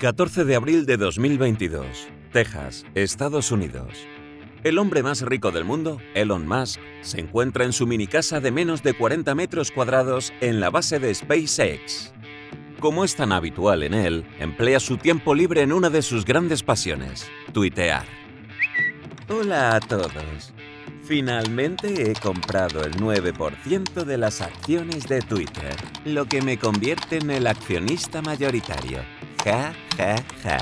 14 de abril de 2022, Texas, Estados Unidos. El hombre más rico del mundo, Elon Musk, se encuentra en su mini casa de menos de 40 metros cuadrados en la base de SpaceX. Como es tan habitual en él, emplea su tiempo libre en una de sus grandes pasiones, tuitear. Hola a todos. Finalmente he comprado el 9% de las acciones de Twitter, lo que me convierte en el accionista mayoritario. Ja, ja.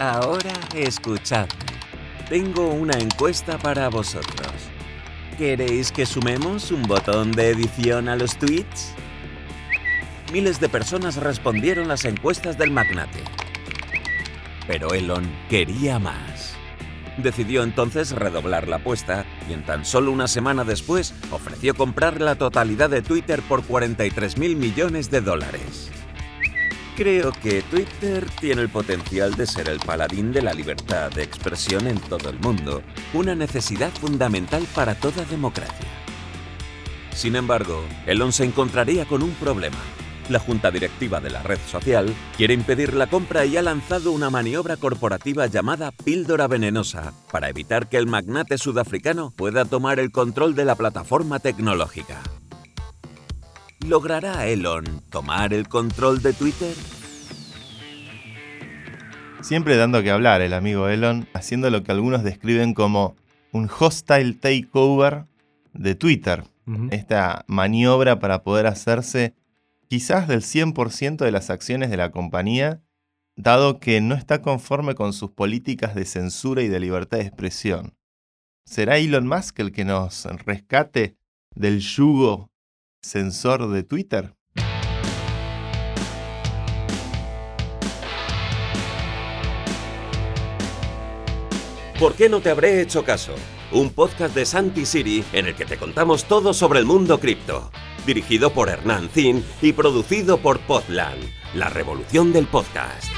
Ahora escuchadme. Tengo una encuesta para vosotros. ¿Queréis que sumemos un botón de edición a los tweets? Miles de personas respondieron las encuestas del magnate. Pero Elon quería más. Decidió entonces redoblar la apuesta y en tan solo una semana después ofreció comprar la totalidad de Twitter por 43 mil millones de dólares. Creo que Twitter tiene el potencial de ser el paladín de la libertad de expresión en todo el mundo, una necesidad fundamental para toda democracia. Sin embargo, Elon se encontraría con un problema. La junta directiva de la red social quiere impedir la compra y ha lanzado una maniobra corporativa llamada píldora venenosa para evitar que el magnate sudafricano pueda tomar el control de la plataforma tecnológica. ¿Logrará Elon tomar el control de Twitter? Siempre dando que hablar el amigo Elon, haciendo lo que algunos describen como un hostile takeover de Twitter. Esta maniobra para poder hacerse quizás del 100% de las acciones de la compañía, dado que no está conforme con sus políticas de censura y de libertad de expresión. ¿Será Elon Musk el que nos rescate del yugo censor de Twitter? ¿Por qué no te habré hecho caso? Un podcast de Santi Siri en el que te contamos todo sobre el mundo cripto. Dirigido por Hernán Zin y producido por Podland, la revolución del podcast.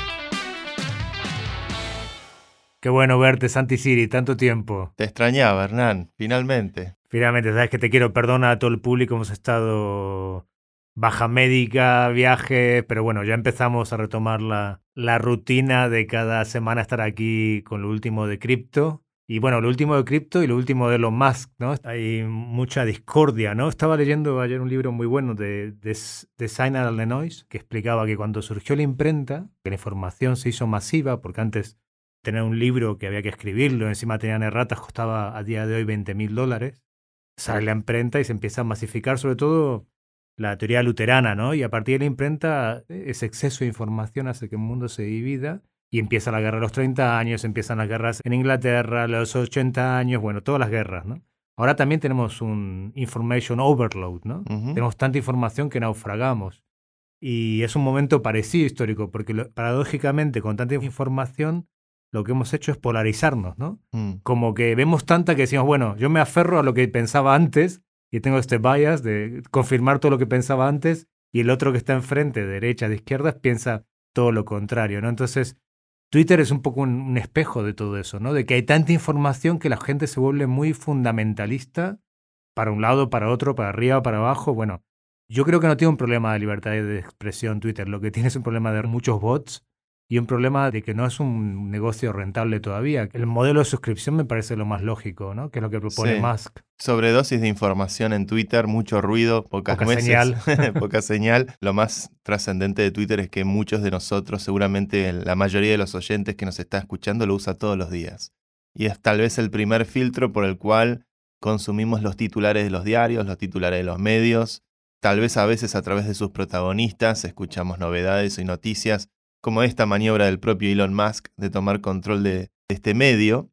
Qué bueno verte, Santi Siri, tanto tiempo. Te extrañaba, Hernán, finalmente. Finalmente, sabes que te quiero perdonar a todo el público, hemos estado baja médica, viajes, pero bueno, ya empezamos a retomar la, la rutina de cada semana estar aquí con lo último de cripto. Y bueno, lo último de cripto y lo último de los Musk, ¿no? Hay mucha discordia, ¿no? Estaba leyendo ayer un libro muy bueno de, de, de Lenois que explicaba que cuando surgió la imprenta, que la información se hizo masiva, porque antes tener un libro que había que escribirlo, encima tenían erratas, costaba a día de hoy 20 mil dólares, sale la imprenta y se empieza a masificar, sobre todo la teoría luterana, ¿no? Y a partir de la imprenta, ese exceso de información hace que el mundo se divida y empieza la guerra a los 30 años, empiezan las guerras en Inglaterra los 80 años, bueno, todas las guerras, ¿no? Ahora también tenemos un information overload, ¿no? Tenemos tanta información que naufragamos. Y es un momento parecido histórico, porque paradójicamente con tanta información lo que hemos hecho es polarizarnos, ¿no? Mm. Como que vemos tanta que decimos, bueno, yo me aferro a lo que pensaba antes y tengo este bias de confirmar todo lo que pensaba antes y el otro que está enfrente, de derecha, de izquierda, piensa todo lo contrario, ¿no? Entonces, Twitter es un poco un, espejo de todo eso, ¿no? De que hay tanta información que la gente se vuelve muy fundamentalista para un lado, para otro, para arriba, para abajo. Bueno, yo creo que no tiene un problema de libertad de expresión Twitter, lo que tiene es un problema de muchos bots y un problema de que no es un negocio rentable todavía. El modelo de suscripción me parece lo más lógico, ¿no? Que es lo que propone Musk. Sobredosis de información en Twitter, mucho ruido, pocas poca señal. poca señal. Lo más trascendente de Twitter es que muchos de nosotros, seguramente la mayoría de los oyentes que nos está escuchando, lo usa todos los días. Y es tal vez el primer filtro por el cual consumimos los titulares de los diarios, los titulares de los medios. Tal vez a veces a través de sus protagonistas escuchamos novedades y noticias como esta maniobra del propio Elon Musk de tomar control de este medio,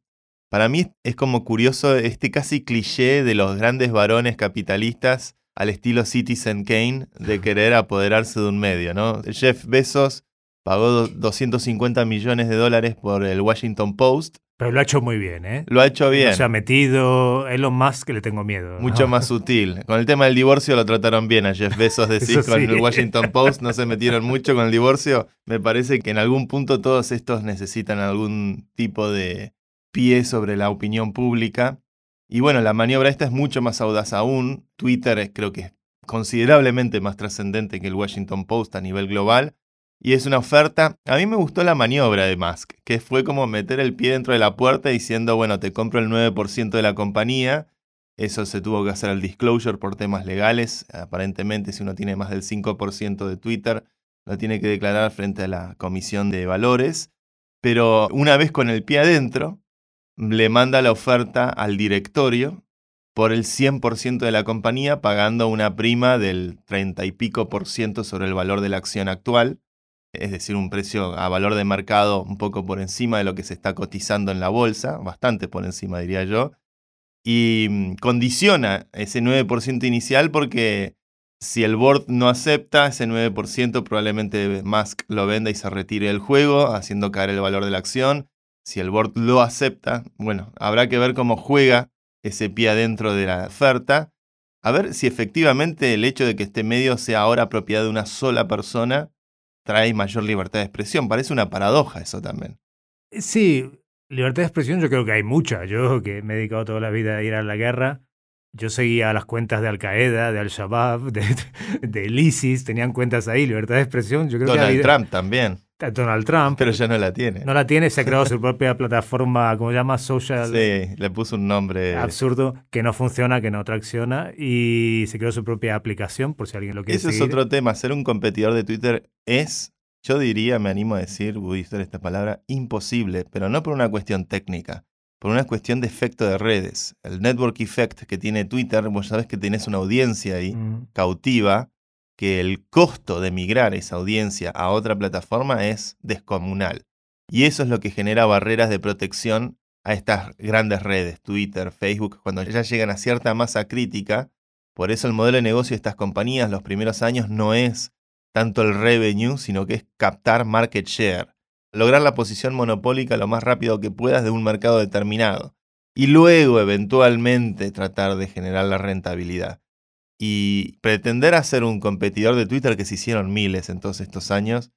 para mí es como curioso este casi cliché de los grandes varones capitalistas al estilo Citizen Kane de querer apoderarse de un medio, ¿no? Jeff Bezos pagó 250 millones de dólares por el Washington Post pero lo ha hecho muy bien, ¿eh? Lo ha hecho bien. se ha metido Elon Musk que le tengo miedo. Mucho más sutil. Con el tema del divorcio lo trataron bien a Jeff Bezos, decir, con el Washington Post no se metieron mucho con el divorcio. Me parece que en algún punto todos estos necesitan algún tipo de pie sobre la opinión pública. Y bueno, la maniobra esta es mucho más audaz aún. Twitter creo que es considerablemente más trascendente que el Washington Post a nivel global Y es una oferta. A mí me gustó la maniobra de Musk, que fue como meter el pie dentro de la puerta diciendo, bueno, te compro el 9% de la compañía. Eso se tuvo que hacer el disclosure por temas legales. Aparentemente, si uno tiene más del 5% de Twitter, lo tiene que declarar frente a la Comisión de Valores. Pero una vez con el pie adentro, le manda la oferta al directorio por el 100% de la compañía, pagando una prima del 30 y pico por ciento sobre el valor de la acción actual es decir, un precio a valor de mercado un poco por encima de lo que se está cotizando en la bolsa, bastante por encima diría yo, y mm, condiciona ese 9% inicial porque si el board no acepta ese 9%, probablemente Musk lo venda y se retire del juego, haciendo caer el valor de la acción. Si el board lo acepta, bueno, habrá que ver cómo juega ese pie adentro de la oferta, a ver si efectivamente el hecho de que este medio sea ahora propiedad de una sola persona trae mayor libertad de expresión. Parece una paradoja eso también. Sí, libertad de expresión yo creo que hay mucha. Yo que me he dedicado toda la vida a ir a la guerra, yo seguía las cuentas de Al Qaeda, de Al Shabaab, de, de ISIS, tenían cuentas ahí, libertad de expresión. Yo creo Donald Trump también. Donald Trump. Pero ya no la tiene. No la tiene, se ha creado su propia plataforma, ¿cómo se llama? Social. Sí, le puso un nombre. Absurdo, que no funciona, que no tracciona, y se creó su propia aplicación, por si alguien lo quiere Ese es otro tema. Ser un competidor de Twitter es, yo diría, me animo a decir, voy a usar esta palabra, imposible, pero no por una cuestión técnica, por una cuestión de efecto de redes. El network effect que tiene Twitter, vos sabés que tenés una audiencia ahí mm. cautiva que el costo de migrar esa audiencia a otra plataforma es descomunal. Y eso es lo que genera barreras de protección a estas grandes redes, Twitter, Facebook, cuando ya llegan a cierta masa crítica. Por eso el modelo de negocio de estas compañías los primeros años no es tanto el revenue, sino que es captar market share, lograr la posición monopólica lo más rápido que puedas de un mercado determinado y luego eventualmente tratar de generar la rentabilidad. Y pretender hacer un competidor de Twitter que se hicieron miles en todos estos años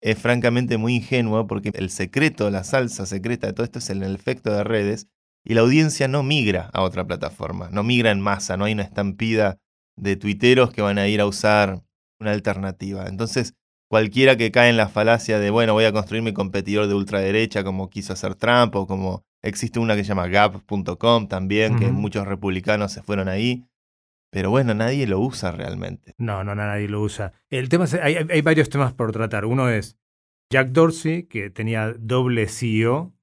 es francamente muy ingenuo porque el secreto, la salsa secreta de todo esto es el efecto de redes y la audiencia no migra a otra plataforma, no migra en masa, no hay una estampida de tuiteros que van a ir a usar una alternativa. Entonces, cualquiera que cae en la falacia de, bueno, voy a construir mi competidor de ultraderecha como quiso hacer Trump o como existe una que se llama gap.com también, que muchos republicanos se fueron ahí, pero bueno, nadie lo usa realmente. No, no, nadie lo usa. El tema hay, hay, varios temas por tratar. Uno es Jack Dorsey, que tenía doble CEO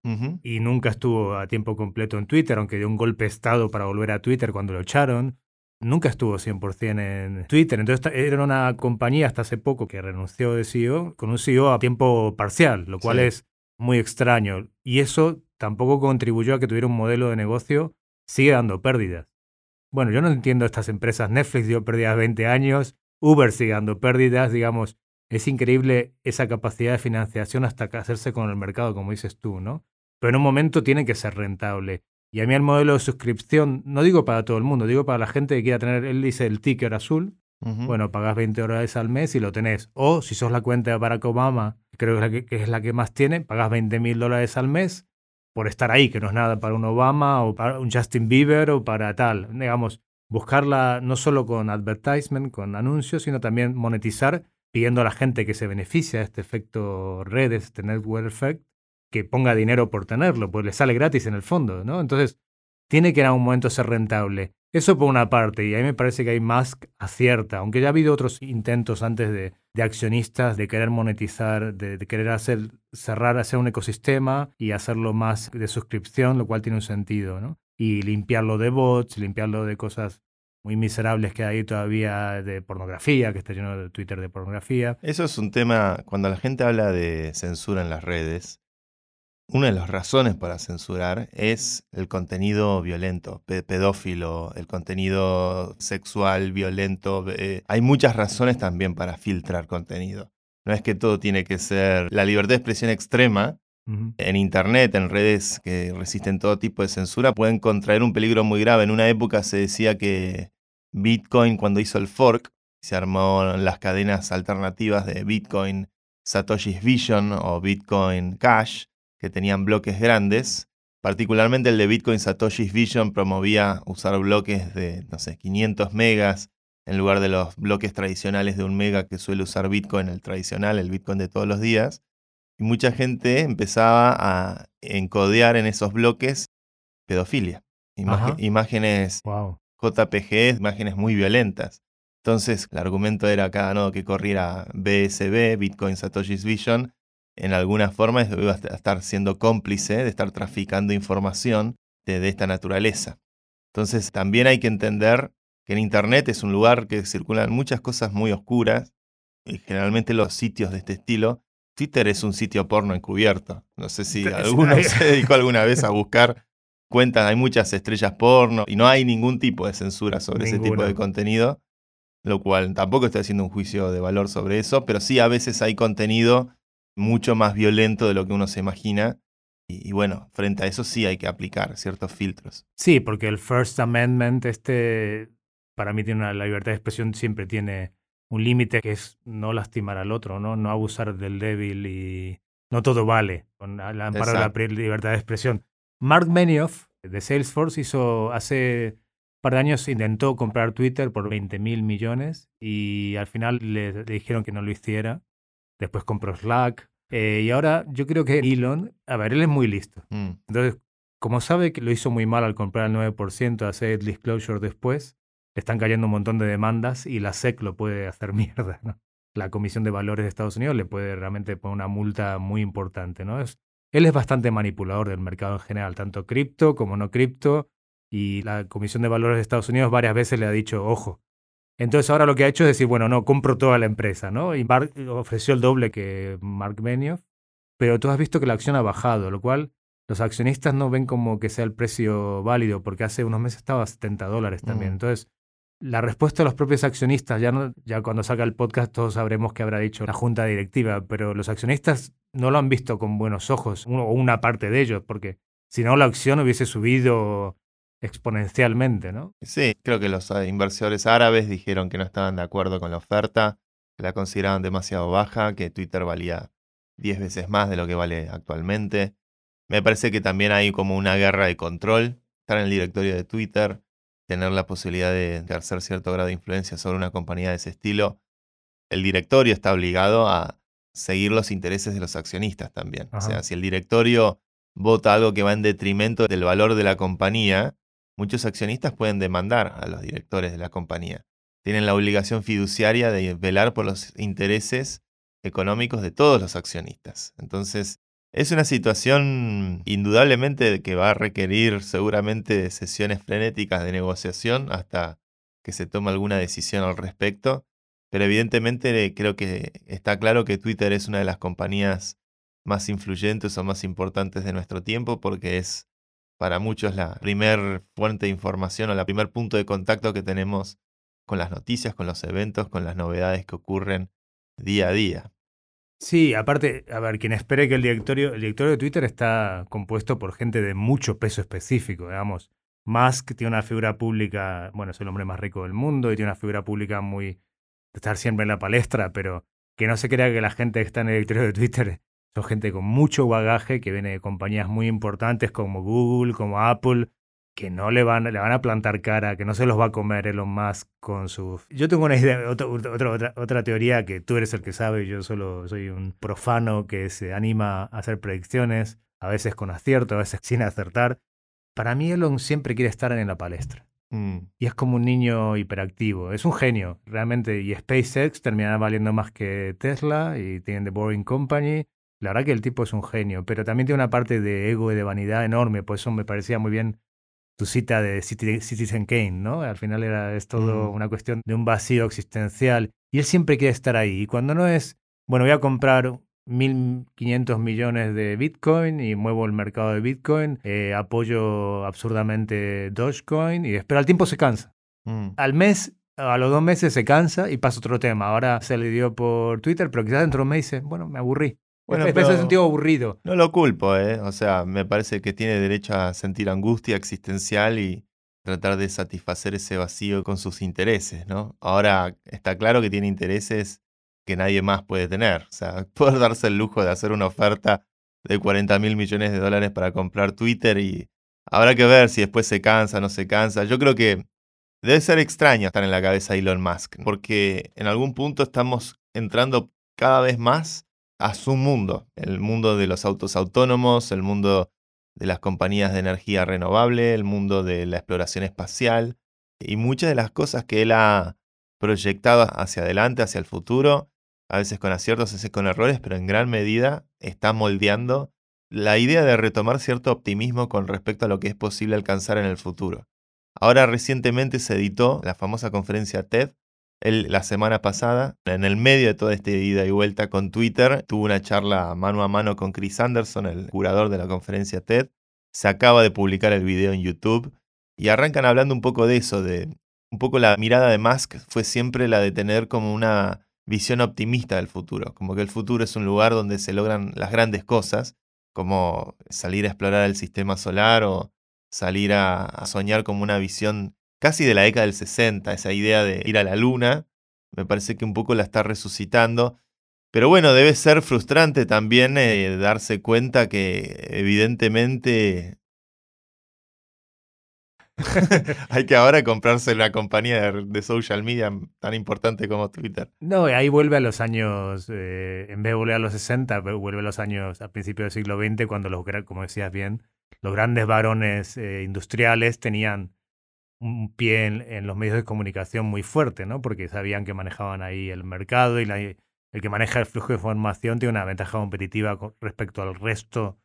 y nunca estuvo a tiempo completo en Twitter, aunque dio un golpe de estado para volver a Twitter cuando lo echaron. Nunca estuvo 100% en Twitter. Entonces era una compañía hasta hace poco que renunció de CEO con un CEO a tiempo parcial, lo cual es muy extraño. Y eso tampoco contribuyó a que tuviera un modelo de negocio, sigue dando pérdidas. Bueno, yo no entiendo estas empresas. Netflix dio pérdidas 20 años, Uber sigue dando pérdidas, digamos. Es increíble esa capacidad de financiación hasta hacerse con el mercado, como dices tú, ¿no? Pero en un momento tiene que ser rentable. Y a mí el modelo de suscripción, no digo para todo el mundo, digo para la gente que quiera tener, él dice el ticker azul, bueno, pagas 20 dólares al mes y lo tenés. O si sos la cuenta de Barack Obama, creo que es la que, más tiene, pagas 20 mil dólares al mes por estar ahí, que no es nada para un Obama o para un Justin Bieber o para tal. Digamos, buscarla no solo con advertisement, con anuncios, sino también monetizar, pidiendo a la gente que se beneficia de este efecto redes, este network effect, que ponga dinero por tenerlo, pues le sale gratis en el fondo, ¿no? Entonces, tiene que en algún momento ser rentable. Eso por una parte, y a mí me parece que hay más acierta, aunque ya ha habido otros intentos antes de, accionistas de querer monetizar, de, querer hacer, cerrar, hacer un ecosistema y hacerlo más de suscripción, lo cual tiene un sentido, ¿no? Y limpiarlo de bots, limpiarlo de cosas muy miserables que hay todavía de pornografía, que está lleno de Twitter de pornografía. Eso es un tema, cuando la gente habla de censura en las redes, una de las razones para censurar es el contenido violento, pedófilo, el contenido sexual violento. Eh, hay muchas razones también para filtrar contenido. No es que todo tiene que ser la libertad de expresión extrema. En Internet, en redes que resisten todo tipo de censura, pueden contraer un peligro muy grave. En una época se decía que Bitcoin, cuando hizo el fork, se armó las cadenas alternativas de Bitcoin Satoshi's Vision o Bitcoin Cash, que tenían bloques grandes. Particularmente el de Bitcoin Satoshi's Vision promovía usar bloques de, no sé, 500 megas en lugar de los bloques tradicionales de un mega que suele usar Bitcoin, el tradicional, el Bitcoin de todos los días. Y mucha gente empezaba a encodear en esos bloques pedofilia. imágenes JPG, imágenes muy violentas. Entonces, el argumento era cada nodo que corriera BSB, Bitcoin Satoshi's Vision, en alguna forma iba a estar siendo cómplice de estar traficando información de esta naturaleza. Entonces, también hay que entender que en Internet es un lugar que circulan muchas cosas muy oscuras y generalmente los sitios de este estilo. Twitter es un sitio porno encubierto. No sé si alguno se dedicó alguna vez a buscar cuentas, hay muchas estrellas porno y no hay ningún tipo de censura sobre ese tipo de contenido, lo cual tampoco estoy haciendo un juicio de valor sobre eso, pero sí a veces hay contenido mucho más violento de lo que uno se imagina. Y, y, bueno, frente a eso sí hay que aplicar ciertos filtros. Sí, porque el First Amendment, este para mí tiene una, la libertad de expresión siempre tiene un límite que es no lastimar al otro, ¿no? No abusar del débil y no todo vale con la amparo de la libertad de expresión. Mark Benioff de Salesforce hizo hace par de años intentó comprar Twitter por 20 mil millones y al final le, dijeron que no lo hiciera. Después compró Slack. Eh, y ahora yo creo que Elon, a ver, él es muy listo. Mm. Entonces, como sabe que lo hizo muy mal al comprar el 9%, hacer disclosure después, le están cayendo un montón de demandas y la SEC lo puede hacer mierda. ¿no? La Comisión de Valores de Estados Unidos le puede realmente poner una multa muy importante. ¿no? Es, él es bastante manipulador del mercado en general, tanto cripto como no cripto. Y la Comisión de Valores de Estados Unidos varias veces le ha dicho, ojo. Entonces ahora lo que ha hecho es decir, bueno, no, compro toda la empresa, ¿no? Y ofreció el doble que Mark Benioff, pero tú has visto que la acción ha bajado, lo cual los accionistas no ven como que sea el precio válido, porque hace unos meses estaba a 70 dólares también. Mm. Entonces, la respuesta de los propios accionistas, ya, no, ya cuando saca el podcast todos sabremos qué habrá dicho la junta directiva, pero los accionistas no lo han visto con buenos ojos, o una parte de ellos, porque si no la acción hubiese subido exponencialmente, ¿no? Sí, creo que los eh, inversores árabes dijeron que no estaban de acuerdo con la oferta, que la consideraban demasiado baja, que Twitter valía 10 veces más de lo que vale actualmente. Me parece que también hay como una guerra de control. Estar en el directorio de Twitter tener la posibilidad de ejercer cierto grado de influencia sobre una compañía de ese estilo, el directorio está obligado a seguir los intereses de los accionistas también. O sea, si el directorio vota algo que va en detrimento del valor de la compañía, muchos accionistas pueden demandar a los directores de la compañía. Tienen la obligación fiduciaria de velar por los intereses económicos de todos los accionistas. Entonces, es una situación indudablemente que va a requerir seguramente sesiones frenéticas de negociación hasta que se tome alguna decisión al respecto, pero evidentemente creo que está claro que Twitter es una de las compañías más influyentes o más importantes de nuestro tiempo porque es para muchos la primer fuente de información o la primer punto de contacto que tenemos con las noticias, con los eventos, con las novedades que ocurren día a día. Sí, aparte, a ver, quien espere que el directorio, el directorio de Twitter está compuesto por gente de mucho peso específico, digamos. Musk tiene una figura pública, bueno, es el hombre más rico del mundo y tiene una figura pública muy de estar siempre en la palestra, pero que no se crea que la gente que está en el directorio de Twitter son gente con mucho bagaje que viene de compañías muy importantes como Google, como Apple, que no le van, le van a plantar cara, que no se los va a comer Elon Musk con su... Yo tengo una idea, otra, otra, otra, teoría que tú eres el que sabe, yo solo soy un profano que se anima a hacer predicciones, a veces con acierto, a veces sin acertar. Para mí Elon siempre quiere estar en la palestra. Mm. Y es como un niño hiperactivo. Es un genio, realmente. Y SpaceX terminará valiendo más que Tesla y tienen The Boring Company. La verdad que el tipo es un genio, pero también tiene una parte de ego y de vanidad enorme. Por eso me parecía muy bien tu cita de Citizen Kane, ¿no? Al final era, es todo mm. una cuestión de un vacío existencial. Y él siempre quiere estar ahí. Y cuando no es, bueno, voy a comprar 1.500 millones de Bitcoin y muevo el mercado de Bitcoin, eh, apoyo absurdamente Dogecoin y espero al tiempo se cansa. Mm. Al mes, a los dos meses se cansa y pasa otro tema. Ahora se le dio por Twitter, pero quizás dentro de un mes dice, bueno, me aburrí. Bueno, pero un sentido aburrido. No lo culpo, ¿eh? O sea, me parece que tiene derecho a sentir angustia existencial y tratar de satisfacer ese vacío con sus intereses, ¿no? Ahora está claro que tiene intereses que nadie más puede tener. O sea, poder darse el lujo de hacer una oferta de 40 mil millones de dólares para comprar Twitter y habrá que ver si después se cansa, no se cansa. Yo creo que Debe ser extraño estar en la cabeza de Elon Musk, porque en algún punto estamos entrando cada vez más a su mundo, el mundo de los autos autónomos, el mundo de las compañías de energía renovable, el mundo de la exploración espacial y muchas de las cosas que él ha proyectado hacia adelante, hacia el futuro, a veces con aciertos, a veces con errores, pero en gran medida está moldeando la idea de retomar cierto optimismo con respecto a lo que es posible alcanzar en el futuro. Ahora recientemente se editó la famosa conferencia TED. Él, la semana pasada, en el medio de toda esta ida y vuelta con Twitter, tuvo una charla mano a mano con Chris Anderson, el curador de la conferencia TED. Se acaba de publicar el video en YouTube y arrancan hablando un poco de eso, de un poco la mirada de Musk fue siempre la de tener como una visión optimista del futuro, como que el futuro es un lugar donde se logran las grandes cosas, como salir a explorar el sistema solar o salir a, soñar como una visión casi de la década del 60, esa idea de ir a la luna, me parece que un poco la está resucitando. Pero bueno, debe ser frustrante también eh, darse cuenta que evidentemente hay que ahora comprarse una compañía de, social media tan importante como Twitter. No, ahí vuelve a los años, eh, en vez de volver a los 60, vuelve a los años a principios del siglo XX, cuando los, como decías bien, los grandes varones eh, industriales tenían un pie en, los medios de comunicación muy fuerte, ¿no? Porque sabían que manejaban ahí el mercado y el que maneja el flujo de información tiene una ventaja competitiva con respecto al resto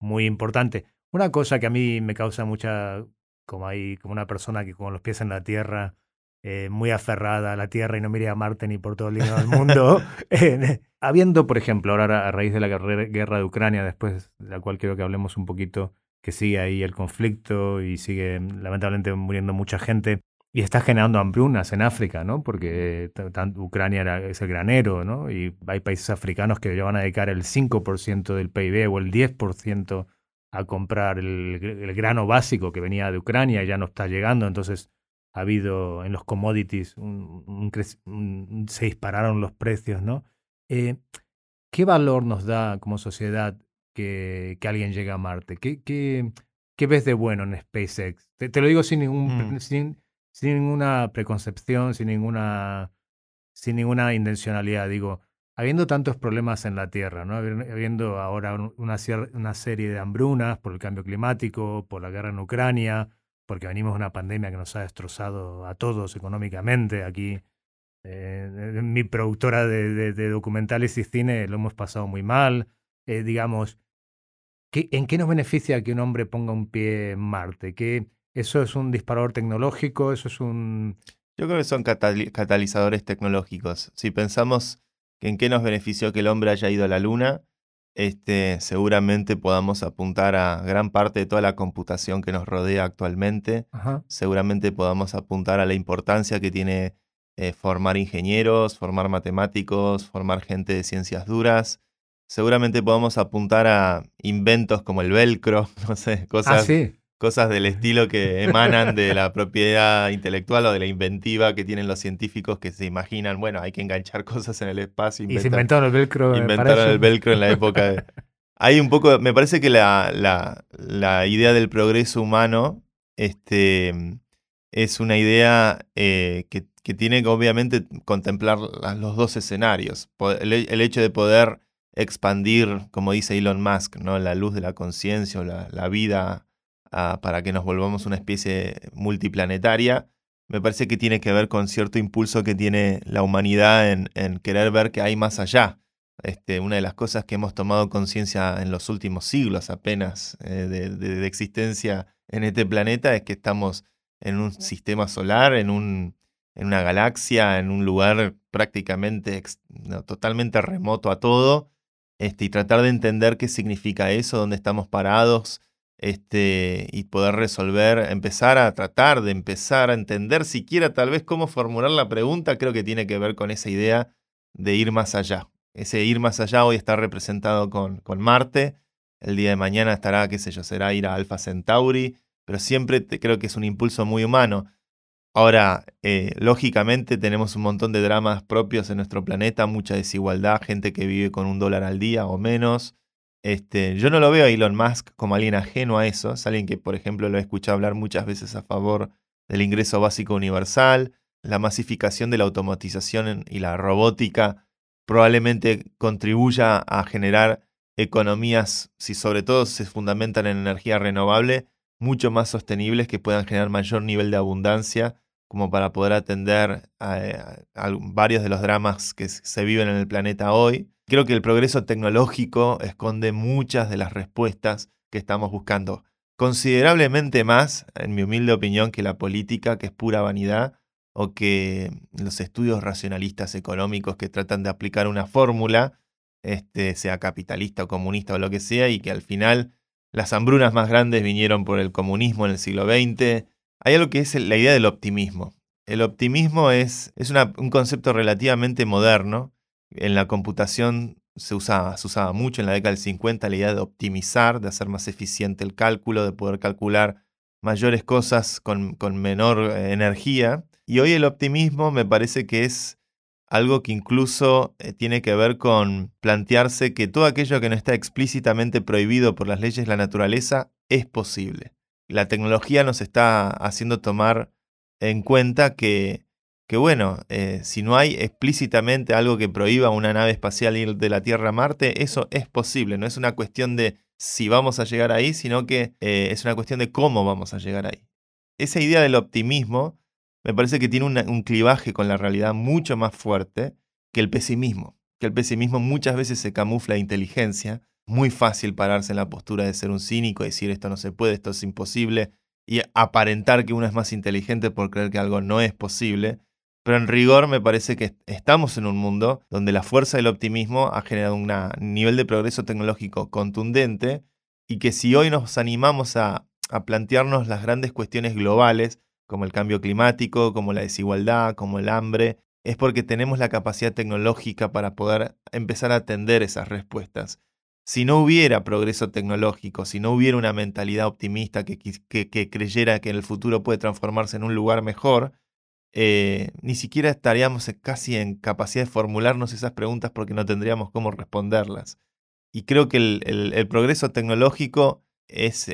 muy importante. Una cosa que a mí me causa mucha, como hay, como una persona que con los pies en la tierra, eh, muy aferrada a la tierra y no mire a Marte ni por todo el del mundo. Eh, habiendo, por ejemplo, ahora a raíz de la guerra de Ucrania, después de la cual quiero que hablemos un poquito, que sigue ahí el conflicto y sigue lamentablemente muriendo mucha gente. Y está generando hambrunas en África, ¿no? Porque Ucrania era, es el granero, ¿no? Y hay países africanos que ya van a dedicar el 5% del PIB o el 10% a comprar el, grano básico que venía de Ucrania y ya no está llegando. Entonces ha habido en los commodities, se dispararon los precios, ¿no? Eh, ¿Qué valor nos da como sociedad que, que alguien llegue a Marte? ¿Qué, qué, qué ves de bueno en SpaceX? Te, lo digo sin, ningún, mm. sin, sin, ninguna preconcepción, sin ninguna, sin ninguna intencionalidad. Digo, habiendo tantos problemas en la Tierra, ¿no? habiendo ahora una, una serie de hambrunas por el cambio climático, por la guerra en Ucrania, porque venimos de una pandemia que nos ha destrozado a todos económicamente. Aquí, eh, mi productora de, de, documentales y cine lo hemos pasado muy mal. Eh, digamos, ¿En qué nos beneficia que un hombre ponga un pie en Marte? ¿Que ¿Eso es un disparador tecnológico? ¿Eso es un...? Yo creo que son catalizadores tecnológicos. Si pensamos en qué nos benefició que el hombre haya ido a la Luna, este, seguramente podamos apuntar a gran parte de toda la computación que nos rodea actualmente. Seguramente podamos apuntar a la importancia que tiene eh, formar ingenieros, formar matemáticos, formar gente de ciencias duras seguramente podamos apuntar a inventos como el velcro, no sé, ah, cosas, cosas del estilo que emanan de la propiedad intelectual o de la inventiva que tienen los científicos que se imaginan, bueno, hay que enganchar cosas en el espacio. y se inventaron el velcro. Inventaron el velcro en la época de... Hay un poco, me parece que la, la, la idea del progreso humano este, es una idea eh, que, que, tiene que obviamente contemplar los dos escenarios. el hecho de poder expandir, como dice Elon Musk, ¿no? la luz de la conciencia o la, vida ah, para que nos volvamos una especie multiplanetaria, me parece que tiene que ver con cierto impulso que tiene la humanidad en, querer ver que hay más allá. Este, una de las cosas que hemos tomado conciencia en los últimos siglos apenas eh, de, existencia en este planeta es que estamos en un sistema solar, en, un, en una galaxia, en un lugar prácticamente totalmente remoto a todo, este, y tratar de entender qué significa eso, dónde estamos parados, este, y poder resolver, empezar a tratar de empezar a entender siquiera tal vez cómo formular la pregunta, creo que tiene que ver con esa idea de ir más allá. Ese ir más allá hoy está representado con, con Marte, el día de mañana estará, qué sé yo, será ir a Alpha Centauri, pero siempre creo que es un impulso muy humano. Ahora, eh, lógicamente tenemos un montón de dramas propios en nuestro planeta, mucha desigualdad, gente que vive con un dólar al día o menos. Este, yo no lo veo a Elon Musk como alguien ajeno a eso, es alguien que, por ejemplo, lo he escuchado hablar muchas veces a favor del ingreso básico universal, la masificación de la automatización y la robótica probablemente contribuya a generar economías, si sobre todo se fundamentan en energía renovable, mucho más sostenibles que puedan generar mayor nivel de abundancia como para poder atender a, varios de los dramas que se viven en el planeta hoy. Creo que el progreso tecnológico esconde muchas de las respuestas que estamos buscando. Considerablemente más, en mi humilde opinión, que la política, que es pura vanidad, o que los estudios racionalistas económicos que tratan de aplicar una fórmula, este, sea capitalista o comunista o lo que sea, y que al final las hambrunas más grandes vinieron por el comunismo en el siglo XX. Hay algo que es la idea del optimismo. El optimismo es, es un concepto relativamente moderno. En la computación se usaba, se usaba mucho en la década del 50 la idea de optimizar, de hacer más eficiente el cálculo, de poder calcular mayores cosas con, con menor eh, energía. Y hoy el optimismo me parece que es algo que incluso eh, tiene que ver con plantearse que todo aquello que no está explícitamente prohibido por las leyes de la naturaleza es posible. La tecnología nos está haciendo tomar en cuenta que, que bueno, eh, si no hay explícitamente algo que prohíba a una nave espacial ir de la Tierra a Marte, eso es posible. No es una cuestión de si vamos a llegar ahí, sino que eh, es una cuestión de cómo vamos a llegar ahí. Esa idea del optimismo me parece que tiene un clivaje con la realidad mucho más fuerte que el pesimismo. Que el pesimismo muchas veces se camufla de inteligencia. Muy fácil pararse en la postura de ser un cínico, decir esto no se puede, esto es imposible, y aparentar que uno es más inteligente por creer que algo no es posible. Pero en rigor me parece que estamos en un mundo donde la fuerza del optimismo ha generado un nivel de progreso tecnológico contundente y que si hoy nos animamos a, a plantearnos las grandes cuestiones globales como el cambio climático, como la desigualdad, como el hambre, es porque tenemos la capacidad tecnológica para poder empezar a atender esas respuestas. Si no hubiera progreso tecnológico, si no hubiera una mentalidad optimista que, creyera que en el futuro puede transformarse en un lugar mejor, eh, ni siquiera estaríamos casi en capacidad de formularnos esas preguntas porque no tendríamos cómo responderlas. Y creo que el, progreso tecnológico es,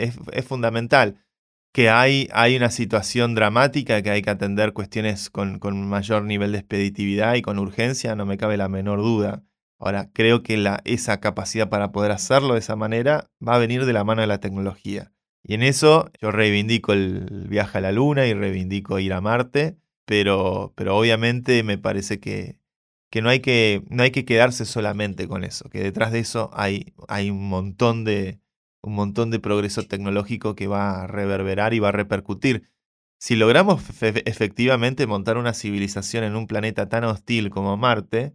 fundamental que hay, hay una situación dramática, que hay que atender cuestiones con, mayor nivel de expeditividad y con urgencia, no me cabe la menor duda. Ahora, creo que esa capacidad para poder hacerlo de esa manera va a venir de la mano de la tecnología. Y en eso yo reivindico el viaje a la Luna y reivindico ir a Marte, pero, pero obviamente me parece que, que, no, hay que no hay que quedarse solamente con eso, que detrás de eso hay, hay un montón de, un montón de progreso tecnológico que va a reverberar y va a repercutir. Si logramos efectivamente montar una civilización en un planeta tan hostil como Marte,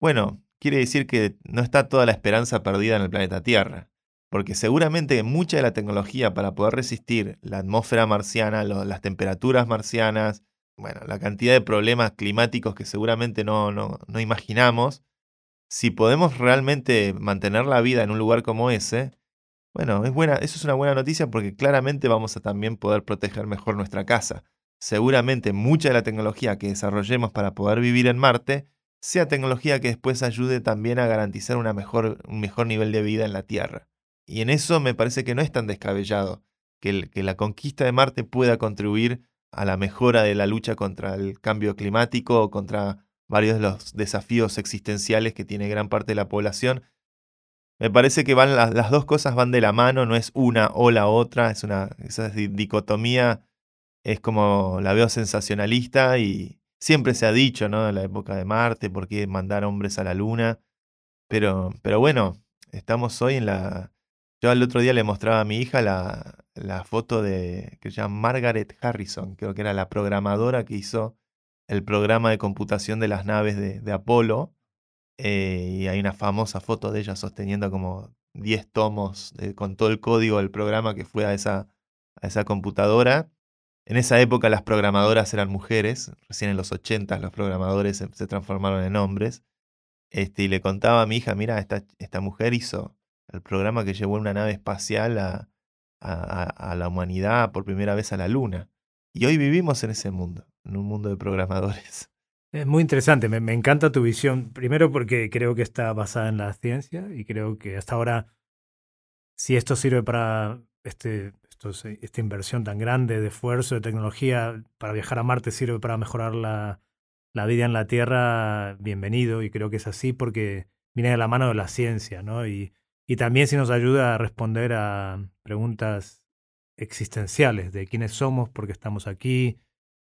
bueno, quiere decir que no está toda la esperanza perdida en el planeta Tierra, porque seguramente mucha de la tecnología para poder resistir la atmósfera marciana, las temperaturas marcianas, bueno, la cantidad de problemas climáticos que seguramente no, no, no imaginamos, si podemos realmente mantener la vida en un lugar como ese, bueno, es buena, eso es una buena noticia porque claramente vamos a también poder proteger mejor nuestra casa. Seguramente mucha de la tecnología que desarrollemos para poder vivir en Marte sea tecnología que después ayude también a garantizar mejor, un mejor nivel de vida en la Tierra. Y en eso me parece que no es tan descabellado que, que la conquista de Marte pueda contribuir a la mejora de la lucha contra el cambio climático o contra varios de los desafíos existenciales que tiene gran parte de la población me parece que van las, dos cosas van de la mano, no es una o la otra, es una esa dicotomía es como la veo sensacionalista y siempre se ha dicho, ¿no? En la época de Marte, por qué mandar hombres a la luna. Pero, pero bueno, estamos hoy en la. Yo el otro día le mostraba a mi hija la, la foto de que se llama Margaret Harrison, creo que era la programadora que hizo el programa de computación de las naves de, de Apolo eh, y hay una famosa foto de ella sosteniendo como 10 tomos con todo el código del programa que fue a esa, a esa computadora. En esa época las programadoras eran mujeres, recién en los 80 los programadores se, transformaron en hombres. Este, y le contaba a mi hija, mira, esta, mujer hizo el programa que llevó una nave espacial a, a, la humanidad por primera vez a la Luna. Y hoy vivimos en ese mundo, en un mundo de programadores. Es muy interesante, me, encanta tu visión. Primero porque creo que está basada en la ciencia y creo que hasta ahora, si esto sirve para este, esta inversión tan grande de esfuerzo, de tecnología para viajar a Marte sirve para mejorar la, la vida en la Tierra, bienvenido, y creo que es así porque viene de la mano de la ciencia, ¿no? Y, y también si nos ayuda a responder a preguntas existenciales de quiénes somos, por qué estamos aquí,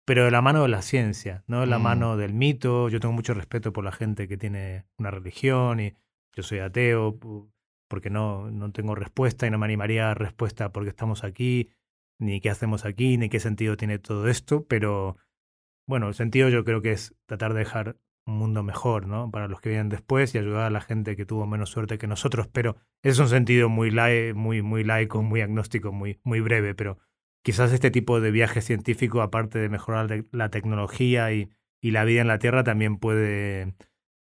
pero de la mano de la ciencia, no de la mm. mano del mito. Yo tengo mucho respeto por la gente que tiene una religión y yo soy ateo porque no, no tengo respuesta y no me animaría a respuesta porque estamos aquí, ni qué hacemos aquí, ni qué sentido tiene todo esto, pero bueno, el sentido yo creo que es tratar de dejar un mundo mejor, ¿no? Para los que vienen después y ayudar a la gente que tuvo menos suerte que nosotros, pero es un sentido muy, muy, muy laico, muy agnóstico, muy, muy breve, pero quizás este tipo de viaje científico, aparte de mejorar la tecnología y, y la vida en la Tierra, también puede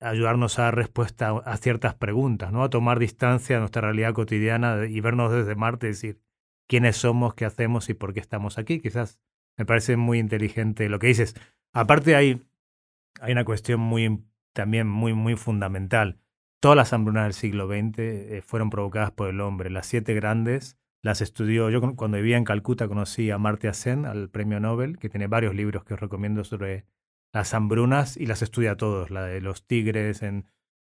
ayudarnos a dar respuesta a ciertas preguntas, ¿no? A tomar distancia de nuestra realidad cotidiana y vernos desde Marte y decir quiénes somos, qué hacemos y por qué estamos aquí. Quizás me parece muy inteligente lo que dices. Aparte hay, hay una cuestión muy, también muy, muy fundamental. Todas las hambrunas del siglo XX eh, fueron provocadas por el hombre. Las siete grandes las estudió. Yo cuando vivía en Calcuta conocí a Marty Sen, al premio Nobel, que tiene varios libros que os recomiendo sobre las hambrunas y las estudia todos. La de los tigres en,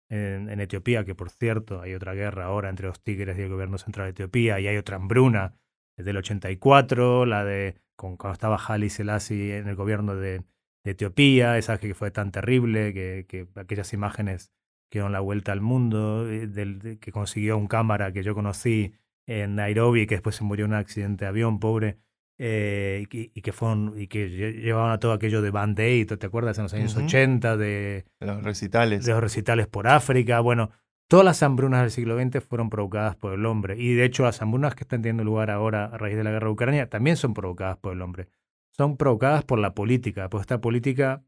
en, Etiopía, que por cierto hay otra guerra ahora entre los tigres y el gobierno central de Etiopía, y hay otra hambruna del 84, la de cuando estaba Haile Selassie en el gobierno de, Etiopía, esa que fue tan terrible, que, que aquellas imágenes que dieron la vuelta al mundo, eh, del, que consiguió un cámara que yo conocí en Nairobi, que después se murió en un accidente de avión, pobre, eh, y, que fueron, y que llevaban a todo aquello de Band Aid, ¿te acuerdas? En los años 80, de, los recitales. De los recitales por África. Bueno, todas las hambrunas del siglo XX fueron provocadas por el hombre. Y de hecho, las hambrunas que están teniendo lugar ahora a raíz de la guerra de Ucrania también son provocadas por el hombre. Son provocadas por la política, por esta política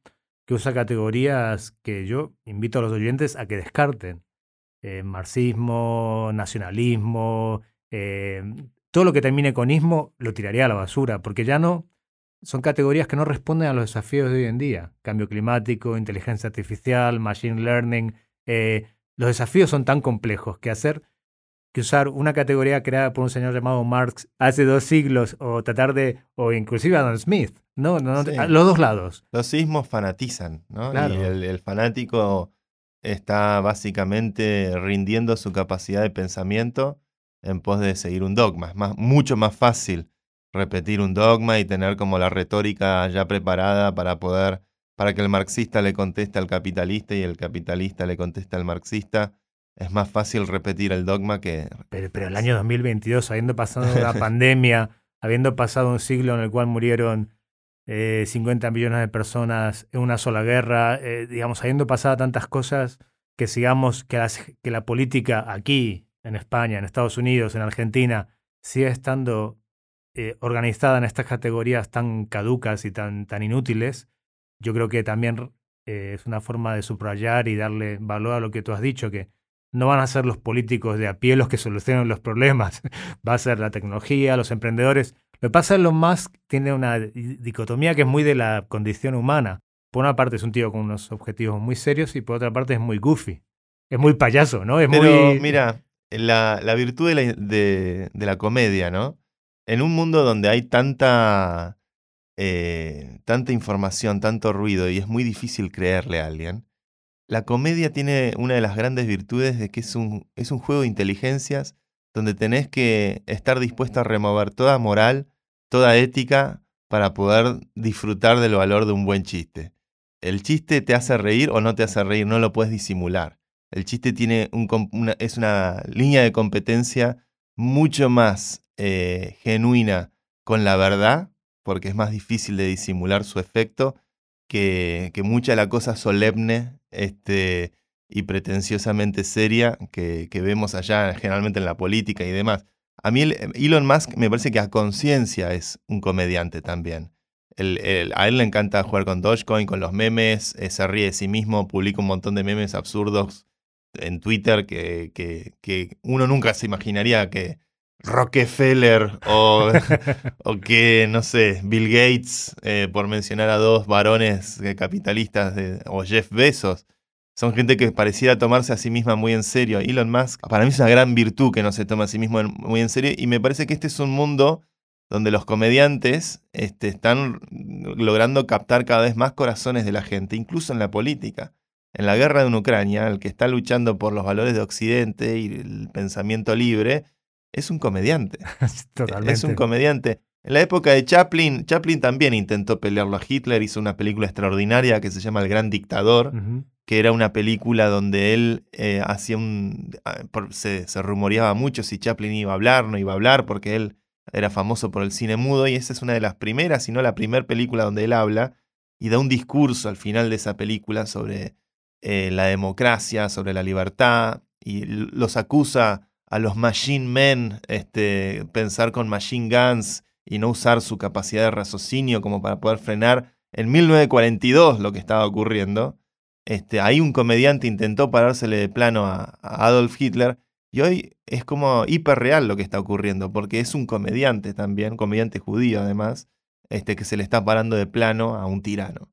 que usa categorías que yo invito a los oyentes a que descarten. Eh, marxismo, nacionalismo, eh, todo lo que termine con ismo lo tiraría a la basura, porque ya no son categorías que no responden a los desafíos de hoy en día. Cambio climático, inteligencia artificial, machine learning. Eh, los desafíos son tan complejos que hacer que usar una categoría creada por un señor llamado Marx hace dos siglos o tratar de, o inclusive Adam Smith, ¿no? no, los dos lados. Los sismos fanatizan, ¿no? Y el, el, fanático está básicamente rindiendo su capacidad de pensamiento en pos de seguir un dogma. Es más, mucho más fácil repetir un dogma y tener como la retórica ya preparada para poder, para que el marxista le conteste al capitalista y el capitalista le conteste al marxista. Es más fácil repetir el dogma que... Pero, pero el año 2022, habiendo pasado una pandemia, habiendo pasado un siglo en el cual murieron 50 eh, millones de personas en una sola guerra, eh, digamos, habiendo pasado tantas cosas, que sigamos que, que la política aquí, en España, en Estados Unidos, en Argentina, sigue estando eh, organizada en estas categorías tan caducas y tan, tan inútiles, yo creo que también eh, es una forma de subrayar y darle valor a lo que tú has dicho, que no van a ser los políticos de a pie los que solucionen los problemas, va a ser la tecnología, los emprendedores. Lo que pasa es que Elon Musk tiene una dicotomía que es muy de la condición humana. Por una parte es un tío con unos objetivos muy serios y por otra parte es muy goofy. Es muy payaso, ¿no? Es muy... mira, la, la virtud de la, comedia, ¿no? En un mundo donde hay tanta, eh, tanta información, tanto ruido y es muy difícil creerle a alguien, la comedia tiene una de las grandes virtudes de que es un, es un juego de inteligencias donde tenés que estar dispuesto a remover toda moral, toda ética para poder disfrutar del valor de un buen chiste. El chiste te hace reír o no te hace reír, no lo puedes disimular. El chiste tiene un, una, es una línea de competencia mucho más eh, genuina con la verdad, porque es más difícil de disimular su efecto, que, que mucha la cosa solemne este, y pretenciosamente seria que, que, vemos allá generalmente en la política y demás. A mí Elon Musk me parece que a conciencia es un comediante también. El, a él le encanta jugar con Dogecoin, con los memes, eh, se ríe de sí mismo, publica un montón de memes absurdos en Twitter que, que, uno nunca se imaginaría que Rockefeller o, o que, no sé, Bill Gates, eh, por mencionar a dos varones capitalistas, o Jeff Bezos, son gente que pareciera tomarse a sí misma muy en serio. Elon Musk, para mí es una gran virtud que no se toma a sí mismo muy en serio y me parece que este es un mundo donde los comediantes este, están logrando captar cada vez más corazones de la gente, incluso en la política. En la guerra de Ucrania, el que está luchando por los valores de Occidente y el pensamiento libre, es un comediante. Totalmente. Es un comediante. En la época de Chaplin, Chaplin también intentó pelearlo a Hitler, hizo una película extraordinaria que se llama El Gran Dictador, que era una película donde él eh, hacía un... Ah, se, se rumoreaba mucho si Chaplin iba a hablar, no iba a hablar, porque él era famoso por el cine mudo y esa es una de las primeras, si no la primera película donde él habla y da un discurso al final de esa película sobre eh, la democracia, sobre la libertad y los acusa a los machine men, este, pensar con machine guns y no usar su capacidad de raciocinio como para poder frenar en 1942 lo que estaba ocurriendo. Este, ahí un comediante intentó parársele de plano a, Adolf Hitler y hoy es como hiperreal lo que está ocurriendo, porque es un comediante también, comediante judío además, este, que se le está parando de plano a un tirano.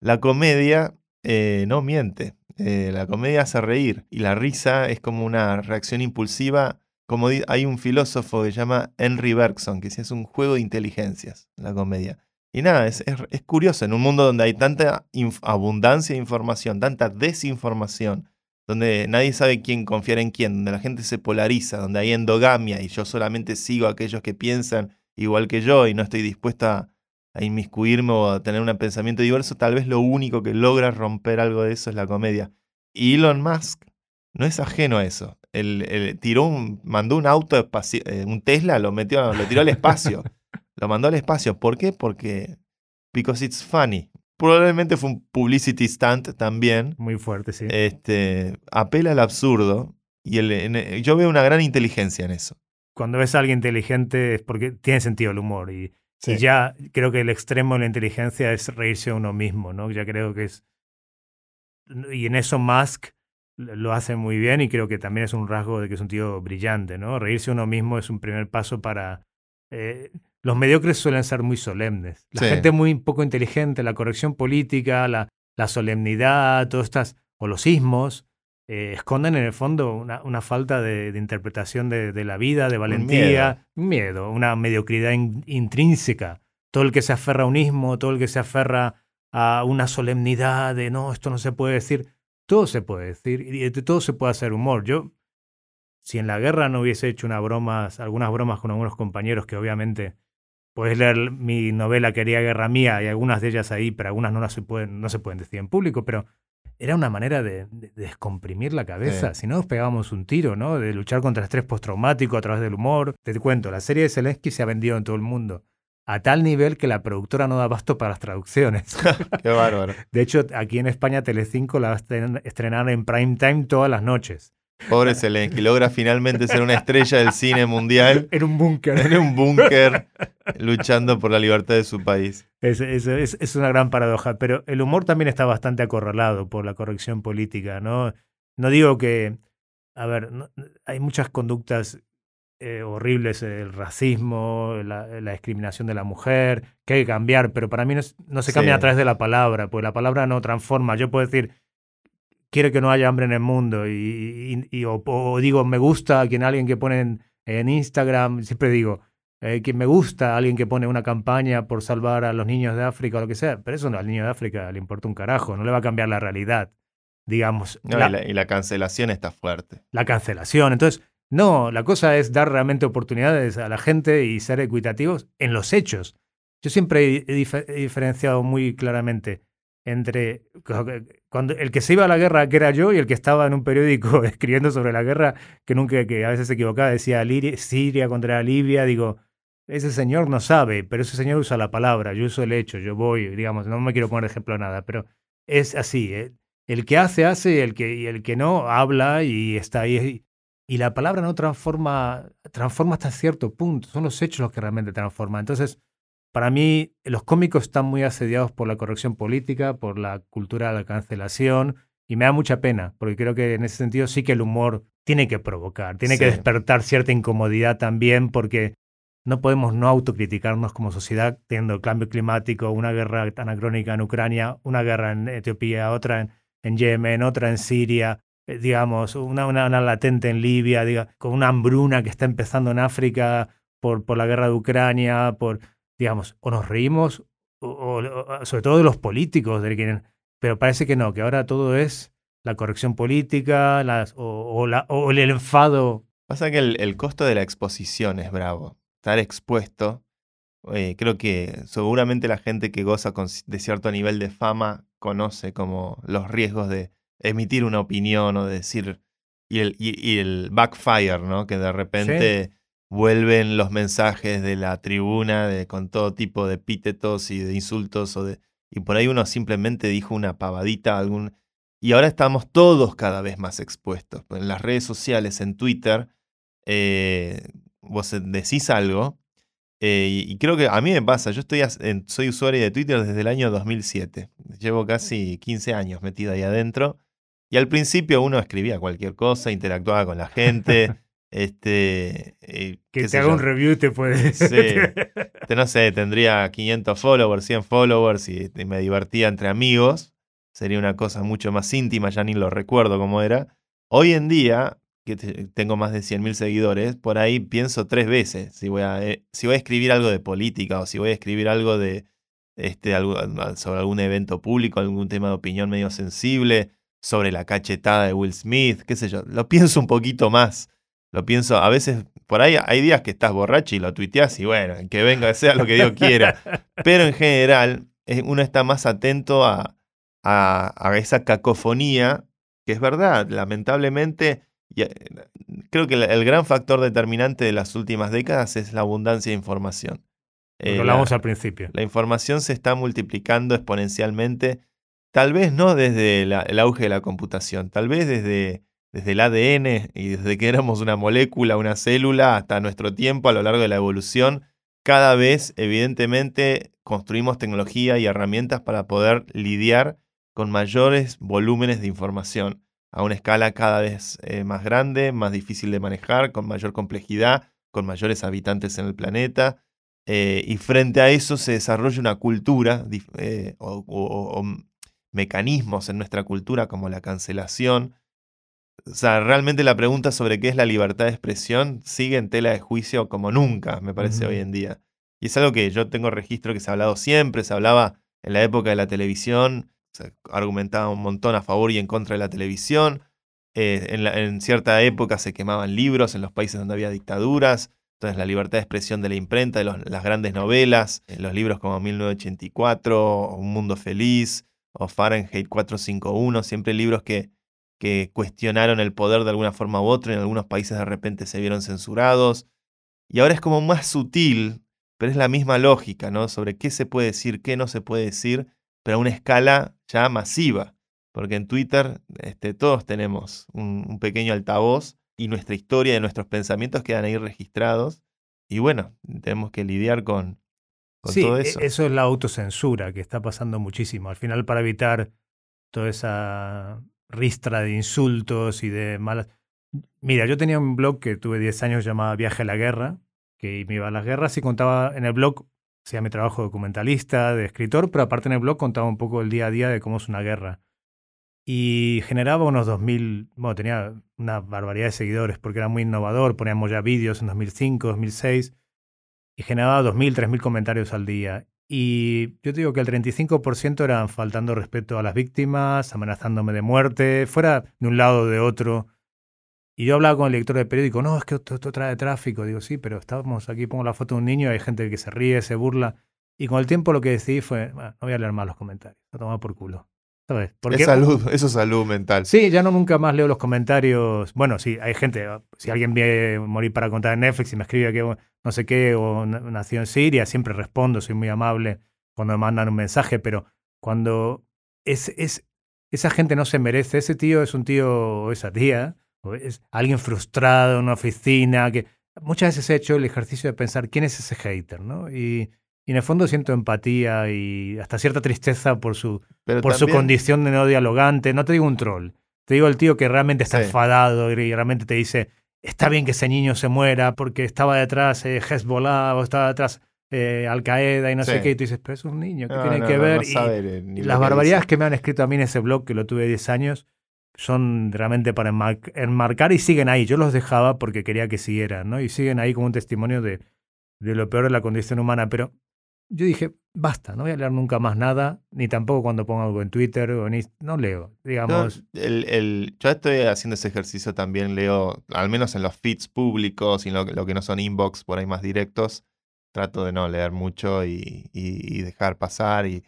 La comedia eh, no miente, eh, la comedia hace reír y la risa es como una reacción impulsiva. Como hay un filósofo que se llama Henry Bergson, que es un juego de inteligencias, la comedia. Y nada, es, es, curioso, en un mundo donde hay tanta abundancia de información, tanta desinformación, donde nadie sabe quién confiar en quién, donde la gente se polariza, donde hay endogamia y yo solamente sigo a aquellos que piensan igual que yo y no estoy dispuesta a inmiscuirme o a tener un pensamiento diverso, tal vez lo único que logra romper algo de eso es la comedia. Y Elon Musk no es ajeno a eso. Él, tiró un, mandó un auto, eh, un Tesla, lo metió, lo tiró al espacio. Lo mandó al espacio. ¿Por qué? Porque. Because it's funny. Probablemente fue un publicity stunt también. Muy fuerte, sí. Este, apela al absurdo. Y el, yo veo una gran inteligencia en eso. Cuando ves a alguien inteligente es porque tiene sentido el humor. Y, ya creo que el extremo de la inteligencia es reírse a uno mismo, ¿no? Ya creo que es. Y en eso Musk lo hace muy bien y creo que también es un rasgo de que es un tío brillante, ¿no? Reírse a uno mismo es un primer paso para. Eh, los mediocres suelen ser muy solemnes. La gente muy poco inteligente, la corrección política, la, la solemnidad, todas estas, o los sismos, eh, esconden en el fondo una, una falta de, interpretación de, la vida, de valentía, un miedo, una mediocridad intrínseca. Todo el que se aferra a un ismo, todo el que se aferra a una solemnidad de no, esto no se puede decir, todo se puede decir y de todo se puede hacer humor. Yo, si en la guerra no hubiese hecho una bromas, algunas bromas con algunos compañeros que obviamente Puedes leer mi novela Quería Guerra Mía y algunas de ellas ahí, pero algunas no, se, pueden, no se pueden decir en público, pero era una manera de, descomprimir la cabeza. Si no, nos pegábamos un tiro, ¿no? De luchar contra el estrés postraumático a través del humor. Te cuento, la serie de Zelensky se ha vendido en todo el mundo. A tal nivel que la productora no da basto para las traducciones. Qué bárbaro. De hecho, aquí en España Telecinco la va a estrenar en prime time todas las noches. Pobre Zelensky, logra finalmente ser una estrella del cine mundial. En un búnker. En un búnker, luchando por la libertad de su país. Es, es, una gran paradoja, pero el humor también está bastante acorralado por la corrección política, ¿no? No digo que, a ver, hay muchas conductas eh, horribles, el racismo, la, discriminación de la mujer, que hay que cambiar, pero para mí no, se cambia a través de la palabra, porque la palabra no transforma. Yo puedo decir, quiere que no haya hambre en el mundo. Y, y, o, digo me gusta a quien alguien que pone en, Instagram siempre digo eh, que me gusta alguien que pone una campaña por salvar a los niños de África o lo que sea pero eso no al niño de África le importa un carajo no le va a cambiar la realidad digamos. Y, la, y la cancelación está fuerte. La cancelación entonces no la cosa es dar realmente oportunidades a la gente y ser equitativos en los hechos. Yo siempre he diferenciado muy claramente entre cuando el que se iba a la guerra, que era yo, y el que estaba en un periódico escribiendo sobre la guerra, que nunca, que a veces se equivocaba, decía Siria contra Libia, digo, ese señor no sabe, pero ese señor usa la palabra, yo uso el hecho, yo voy, digamos, no me quiero poner ejemplo de nada, pero es así, ¿eh? el que hace, hace, y el que, y el que no, habla y está ahí. Y la palabra no transforma, transforma hasta cierto punto, son los hechos los que realmente transforman. Entonces, para mí, los cómicos están muy asediados por la corrección política, por la cultura de la cancelación, y me da mucha pena, porque creo que en ese sentido sí que el humor tiene que provocar, tiene que despertar cierta incomodidad también, porque no podemos no autocriticarnos como sociedad teniendo el cambio climático, una guerra anacrónica en Ucrania, una guerra en Etiopía, otra en, Yemen, otra en Siria, eh, digamos, una, una, latente en Libia, con una hambruna que está empezando en África, por, por la guerra de Ucrania, por, digamos, o nos reímos, o, sobre todo de los políticos, de pero parece que no, que ahora todo es la corrección política las, o, la, o el enfado. Pasa que el, costo de la exposición es bravo. Estar expuesto, eh, creo que seguramente la gente que goza de cierto nivel de fama conoce como los riesgos de emitir una opinión o de decir y el, y, el backfire, ¿no? Que de repente vuelven los mensajes de la tribuna de, con todo tipo de epítetos y de insultos y por ahí uno simplemente dijo una pavadita, algún, y ahora estamos todos cada vez más expuestos. En las redes sociales, en Twitter, eh, vos decís algo, eh, y creo que a mí me pasa, yo estoy, soy usuario de Twitter desde el año 2007, llevo casi 15 años metido ahí adentro, y al principio uno escribía cualquier cosa, interactuaba con la gente. este, eh, que te haga un review te puede. Sí. no sé, tendría 500 followers, 100 followers y, me divertía entre amigos. Sería una cosa mucho más íntima, ya ni lo recuerdo cómo era. Hoy en día, que tengo más de 100.000 seguidores, por ahí pienso tres veces si voy, a, eh, si voy a escribir algo de política o si voy a escribir algo de este, sobre algún evento público, algún tema de opinión medio sensible sobre la cachetada de Will Smith, qué sé yo. Lo pienso un poquito más. Lo pienso, a veces, por ahí hay días que estás borracho y lo tuiteas y bueno, que venga, sea lo que Dios quiera. Pero en general, uno está más atento a, a, esa cacofonía, que es verdad, lamentablemente, eh, creo que el, gran factor determinante de las últimas décadas es la abundancia de información. Lo eh, hablamos al principio. La información se está multiplicando exponencialmente Tal vez no desde el auge de la computación, tal vez desde, desde el ADN y desde que éramos una molécula, una célula, hasta nuestro tiempo a lo largo de la evolución, cada vez evidentemente construimos tecnología y herramientas para poder lidiar con mayores volúmenes de información a una escala cada vez eh, más grande, más difícil de manejar, con mayor complejidad, con mayores habitantes en el planeta. Eh, y frente a eso se desarrolla una cultura eh, o, mecanismos en nuestra cultura como la cancelación. O sea, realmente la pregunta sobre qué es la libertad de expresión sigue en tela de juicio como nunca, me parece, hoy en día. Y es algo que yo tengo registro que se ha hablado siempre, se hablaba en la época de la televisión, se argumentaba un montón a favor y en contra de la televisión. Eh, en, cierta época se quemaban libros en los países donde había dictaduras. Entonces la libertad de expresión de la imprenta, de las grandes novelas, en los libros como 1984, Un Mundo Feliz, o Fahrenheit 451, siempre libros que, que cuestionaron el poder de alguna forma u otra, en algunos países de repente se vieron censurados. Y ahora es como más sutil, pero es la misma lógica, ¿no? Sobre qué se puede decir, qué no se puede decir, pero a una escala ya masiva. Porque en Twitter este, todos tenemos un, pequeño altavoz y nuestra historia y nuestros pensamientos quedan ahí registrados. Y bueno, tenemos que lidiar con, sí, e, eso. es la autocensura que está pasando muchísimo. Al final, para evitar toda esa ristra de insultos y de malas. Mira, yo tenía un blog que tuve 10 años llamado Viaje a la Guerra, que me iba a las guerras y contaba en el blog, hacía mi trabajo documentalista, de escritor, pero aparte en el blog contaba un poco el día a día de cómo es una guerra. Y generaba unos 2.000, bueno, tenía una barbaridad de seguidores porque era muy innovador, poníamos ya vídeos en 2005, 2006 y generaba 2.000, 3.000 comentarios al día. Y yo te digo que el 35% eran faltando respeto a las víctimas, amenazándome de muerte, fuera de un lado o de otro. Y yo hablaba con el lector de periódico, no, es que esto, trae tráfico. Digo, sí, pero estamos aquí, pongo la foto de un niño, hay gente que se ríe, se burla. Y con el tiempo lo que decidí fue, no voy a leer más los comentarios, a tomar por culo. Es salud, eso es salud mental. Sí, ya no nunca más leo los comentarios. Bueno, sí, hay gente, si alguien viene morir para contar en Netflix y me escribe que no sé qué o nació en Siria, siempre respondo, soy muy amable cuando me mandan un mensaje, pero cuando es, es, esa gente no se merece, ese tío es un tío o esa tía, o es alguien frustrado en una oficina, que muchas veces he hecho el ejercicio de pensar quién es ese hater, ¿no? Y y en el fondo siento empatía y hasta cierta tristeza por su, por su condición de no dialogante. No te digo un troll, te digo el tío que realmente está enfadado y realmente te dice, está bien que ese niño se muera porque estaba detrás eh, Hezbollah o estaba detrás eh, Al Qaeda y no sé qué. Y tú dices, pero es un niño, ¿qué tiene que ver? y, las barbaridades que me han escrito a mí en ese blog, que lo tuve 10 años, son realmente para enmarcar y siguen ahí. Yo los dejaba porque quería que siguieran, ¿no? Y siguen ahí como un testimonio de de lo peor de la condición humana, pero yo dije, basta, no voy a leer nunca más nada, ni tampoco cuando pongo algo en Twitter o en no leo, digamos. el, el, yo estoy haciendo ese ejercicio también, leo, al menos en los feeds públicos y lo, lo que no son inbox por ahí más directos, trato de no leer mucho y, y, dejar pasar, y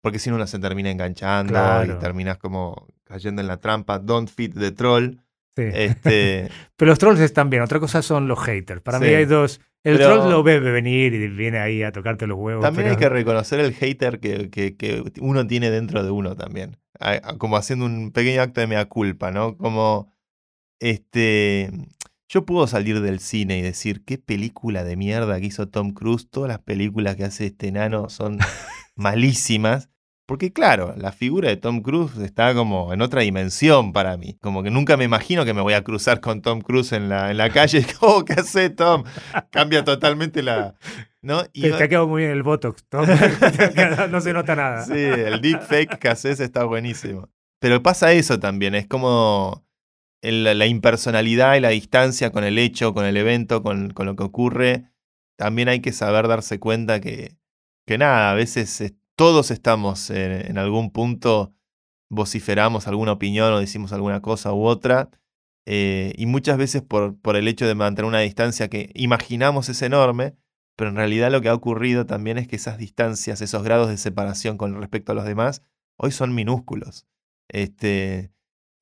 porque si no uno se termina enganchando y terminas como cayendo en la trampa, don't feed the troll. Este... Pero los trolls están bien, otra cosa son los haters. Para mí hay dos el troll lo ve venir y viene ahí a tocarte los huevos. También hay que reconocer el hater que, que, uno tiene dentro de uno también. Como haciendo un pequeño acto de mea culpa, ¿no? Como, este, yo puedo salir del cine y decir, qué película de mierda que hizo Tom Cruise. Todas las películas que hace este enano son malísimas. Porque claro, la figura de Tom Cruise está como en otra dimensión para mí. Como que nunca me imagino que me voy a cruzar con Tom Cruise en la, en la calle. Oh, ¿qué hace Tom? Cambia totalmente la... ¿no? Y te, ha quedado muy bien el Botox, Tom. no se nota nada. Sí, el deepfake que haces está buenísimo. Pero pasa eso también, es como la impersonalidad y la distancia con el hecho, con el evento, con, con lo que ocurre. También hay que saber darse cuenta que, que nada, a veces todos estamos en, algún punto, vociferamos alguna opinión o decimos alguna cosa u otra, eh, y muchas veces por, por el hecho de mantener una distancia que imaginamos es enorme, pero en realidad lo que ha ocurrido también es que esas distancias, esos grados de separación con respecto a los demás, hoy son minúsculos. Este,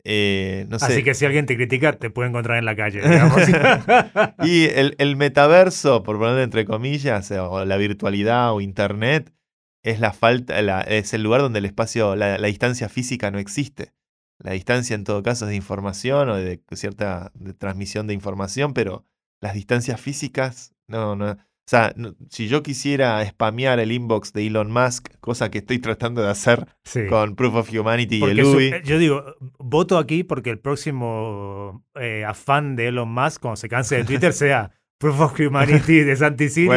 eh, no sé. Así que si alguien te critica, te puede encontrar en la calle. y el, el, metaverso, por ponerlo entre comillas, o la virtualidad o internet, es la falta, es el lugar donde el espacio, la, distancia física no existe. La distancia en todo caso es de información o de cierta transmisión de información, pero las distancias físicas, no, no. O sea, si yo quisiera spamear el inbox de Elon Musk, cosa que estoy tratando de hacer con Proof of Humanity y el UI. yo digo, voto aquí porque el próximo eh, afán de Elon Musk, cuando se canse de Twitter, sea Proof of Humanity de Santicini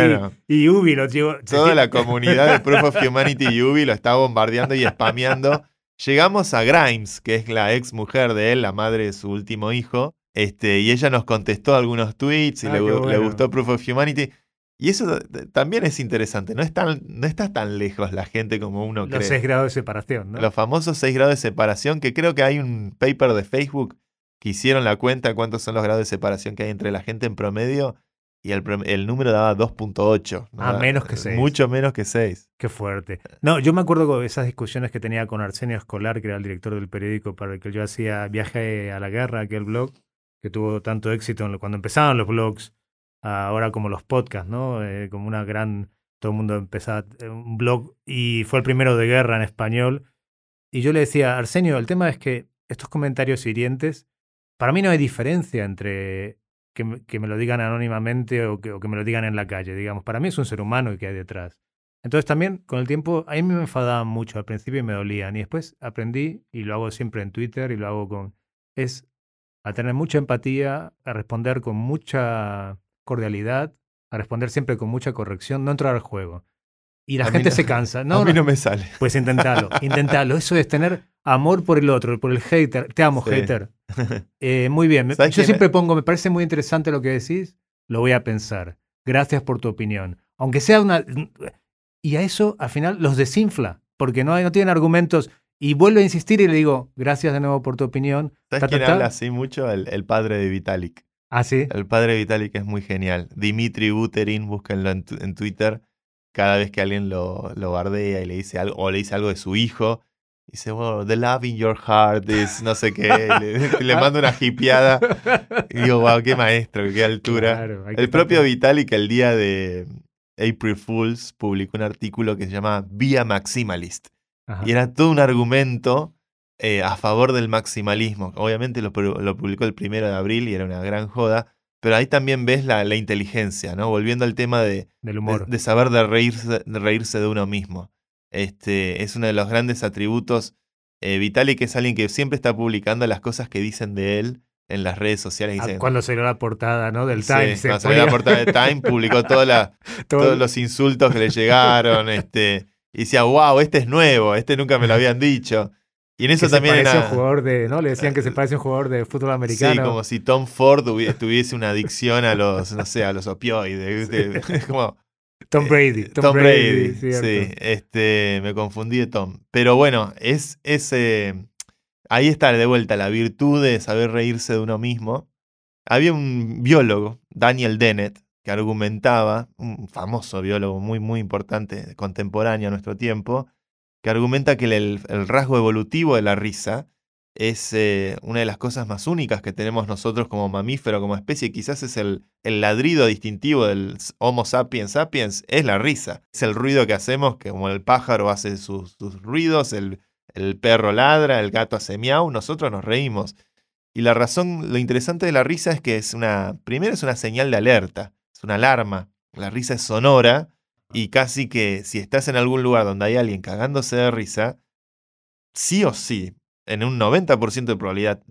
y Ubi lo llevo. Toda la comunidad de Proof of Humanity y Ubi lo está bombardeando y spameando. Llegamos a Grimes, que es la ex mujer de él, la madre de su último hijo, este, y ella nos contestó algunos tweets y ah, le, gustó Proof of Humanity. Y eso también es interesante, no, no está tan lejos la gente como uno cree. Los seis grados de separación, ¿no? Los famosos seis grados de separación, que creo que hay un paper de Facebook que hicieron la cuenta de cuántos son los grados de separación que hay entre la gente en promedio y el, número daba 2.8. Ah, menos que 6. Mucho menos que 6. Qué fuerte. No, yo me acuerdo de esas discusiones que tenía con Arsenio Escolar, que era el director del periódico para el que yo hacía Viaje a la Guerra, aquel blog, que tuvo tanto éxito cuando empezaban los blogs, ahora como los podcasts, ¿no? Eh, como una gran... Todo el mundo empezaba eh, un blog y fue el primero de guerra en español. Y yo le decía, Arsenio, el tema es que estos comentarios hirientes, para mí no hay diferencia entre que, me lo digan anónimamente o que, o que, me lo digan en la calle, digamos. Para mí es un ser humano y que hay detrás. Entonces también con el tiempo, a mí me enfadaban mucho al principio y me dolían. Y después aprendí, y lo hago siempre en Twitter y lo hago con... Es a tener mucha empatía, a responder con mucha cordialidad, a responder siempre con mucha corrección, no entrar al juego. Y la gente se cansa. No, a mí no, me sale. Pues inténtalo, inténtalo. Eso es tener amor por el otro, por el hater. Te amo, hater. Eh, muy bien. Yo siempre pongo, me parece muy interesante lo que decís, lo voy a pensar. Gracias por tu opinión. Aunque sea una... Y a eso al final los desinfla, porque no, no tienen argumentos. Y vuelvo a insistir y le digo, gracias de nuevo por tu opinión. ¿Sabes quién habla así mucho? El, padre de Vitalik. Ah, sí. El padre de Vitalik es muy genial. Dimitri Buterin, búsquenlo en, en Twitter. Cada vez que alguien lo, lo bardea y le dice algo, o le dice algo de su hijo, Dice, wow, the love in your heart is no sé qué. le, mando una hipiada. Y digo, wow, qué maestro, qué altura. el propio Vitalik, el día de April Fools, publicó un artículo que se llama Via Maximalist. Y era todo un argumento eh, a favor del maximalismo. Obviamente lo, publicó el primero de abril y era una gran joda. Pero ahí también ves la, la inteligencia, ¿no? Volviendo al tema de, Del humor. de, saber de reírse, de reírse de uno mismo. Este, es uno de los grandes atributos. Eh, Vitalik es alguien que siempre está publicando las cosas que dicen de él en las redes sociales. Ah, cuando salió la portada ¿no? del Time. cuando salió la portada del Time, publicó todos los insultos que le llegaron. Este, y decía, wow, este es nuevo, este nunca me lo habían dicho. Y en eso que se también parece era- un jugador de, ¿no? Le decían que se parece a un jugador de fútbol americano. Sí, como si Tom Ford tuviese una adicción a los, no sé, a los opioides. Es como Tom Brady. eh, Tom, Brady, sí, este, me confundí de Tom. Pero bueno, es, es eh, ahí está de vuelta la virtud de saber reírse de uno mismo. Había un biólogo, Daniel Dennett, que argumentaba, un famoso biólogo muy, muy importante, contemporáneo a nuestro tiempo, que argumenta que el, el rasgo evolutivo de la risa es eh, una de las cosas más únicas que tenemos nosotros como mamífero, como especie. Quizás es el, el ladrido distintivo del Homo sapiens sapiens, es la risa. Es el ruido que hacemos, que como el pájaro hace sus, sus ruidos, el, el perro ladra, el gato hace miau, nosotros nos reímos. Y la razón, lo interesante de la risa es que es una, primero es una señal de alerta, es una alarma. La risa es sonora y casi que si estás en algún lugar donde hay alguien cagándose de risa, sí o sí, en un 90% de probabilidad,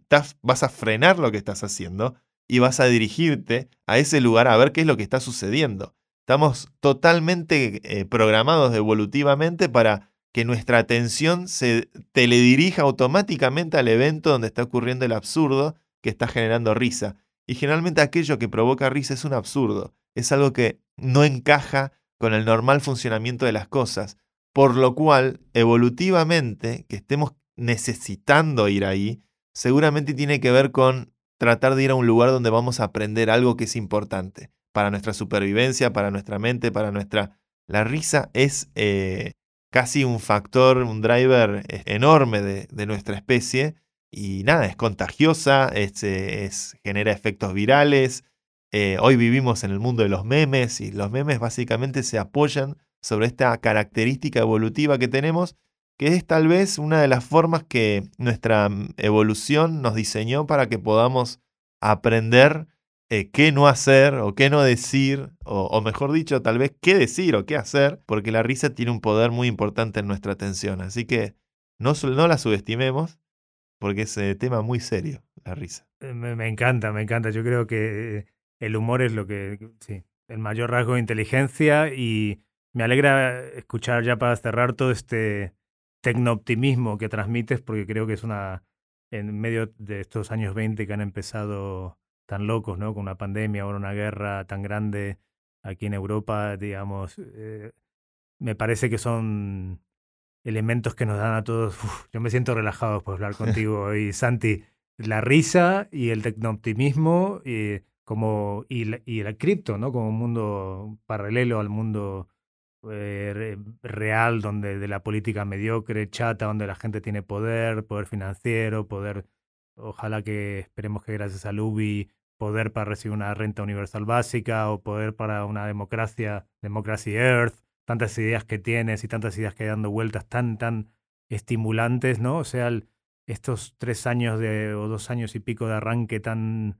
vas a frenar lo que estás haciendo y vas a dirigirte a ese lugar a ver qué es lo que está sucediendo. Estamos totalmente eh, programados evolutivamente para que nuestra atención se teledirija automáticamente al evento donde está ocurriendo el absurdo que está generando risa. Y generalmente aquello que provoca risa es un absurdo, es algo que no encaja con el normal funcionamiento de las cosas, por lo cual evolutivamente que estemos necesitando ir ahí, seguramente tiene que ver con tratar de ir a un lugar donde vamos a aprender algo que es importante para nuestra supervivencia, para nuestra mente, para nuestra... La risa es eh, casi un factor, un driver eh, enorme de, de nuestra especie y nada, es contagiosa, es, eh, es- genera efectos virales. Eh, hoy vivimos en el mundo de los memes y los memes básicamente se apoyan sobre esta característica evolutiva que tenemos, que es tal vez una de las formas que nuestra mm, evolución nos diseñó para que podamos aprender eh, qué no hacer o qué no decir, o, mejor dicho, tal vez qué decir o qué hacer, porque la risa tiene un poder muy importante en nuestra atención. Así que no, la subestimemos, porque es un tema muy serio, la risa. Eh, Me, me encanta, me encanta. Yo creo que eh, el humor es lo que, sí, el mayor rasgo de inteligencia y me alegra escuchar ya para cerrar todo este tecnooptimismo que transmites porque creo que es una, en medio de estos años 20 que han empezado tan locos, ¿no? Con una pandemia, ahora una guerra tan grande aquí en Europa, digamos, eh, me parece que son elementos que nos dan a todos. uf, yo me siento relajado por hablar contigo hoy, Santi. La risa y el tecnooptimismo y, como, y, la, y el cripto, ¿no? Como un mundo paralelo al mundo eh, re- real, donde de la política mediocre, chata, donde la gente tiene poder, poder financiero, poder, ojalá que esperemos que gracias al UBI, poder para recibir una renta universal básica o poder para una democracia, Democracy Earth, tantas ideas que tienes y tantas ideas que hay dando vueltas tan, tan estimulantes, ¿no? O sea, estos tres años de, o dos años y pico de arranque tan,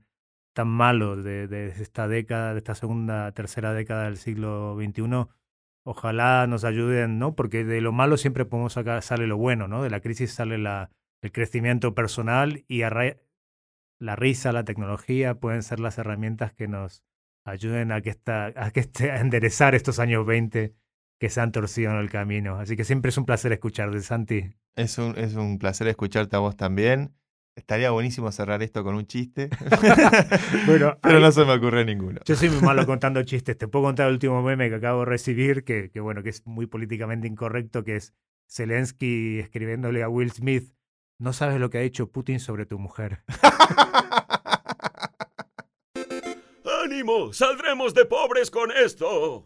tan malo de esta década, de esta segunda, tercera década del siglo XXI, ojalá nos ayuden, ¿no? Porque de lo malo siempre podemos sacar, sale lo bueno, ¿no? De la crisis sale la, el crecimiento personal y la risa, la tecnología pueden ser las herramientas que nos ayuden a que esta, a que este, a enderezar estos años 20 que se han torcido en el camino. Así que siempre es un placer escucharte, Santi. Es un, es un placer escucharte a vos también. Estaría buenísimo cerrar esto con un chiste. Bueno, pero no se me ocurre ninguno. Yo soy muy malo contando chistes. Te puedo contar el último meme que acabo de recibir, que, que bueno, que es muy políticamente incorrecto, que es Zelensky escribiéndole a Will Smith, no sabes lo que ha hecho Putin sobre tu mujer. ¡Ánimo! ¡Saldremos de pobres con esto!